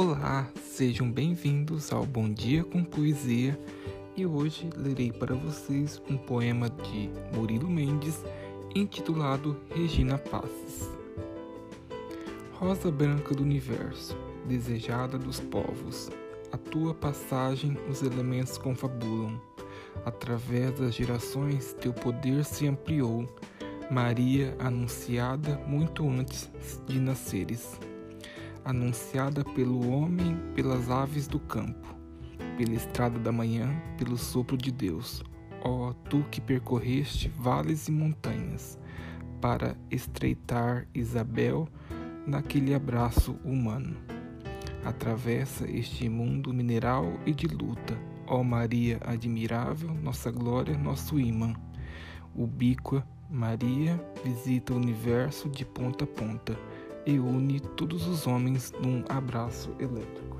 Olá, sejam bem-vindos ao Bom Dia com Poesia e hoje lerei para vocês um poema de Murilo Mendes intitulado Regina Passes. Rosa branca do universo, desejada dos povos, a tua passagem os elementos confabulam. Através das gerações teu poder se ampliou, Maria anunciada muito antes de nasceres anunciada pelo homem, pelas aves do campo, pela estrada da manhã, pelo sopro de Deus. Ó, tu que percorreste vales e montanhas, para estreitar Isabel naquele abraço humano. Atravessa este mundo mineral e de luta, ó Maria admirável, nossa glória, nosso imã. Ubíqua Maria visita o universo de ponta a ponta e une todos os homens num abraço elétrico.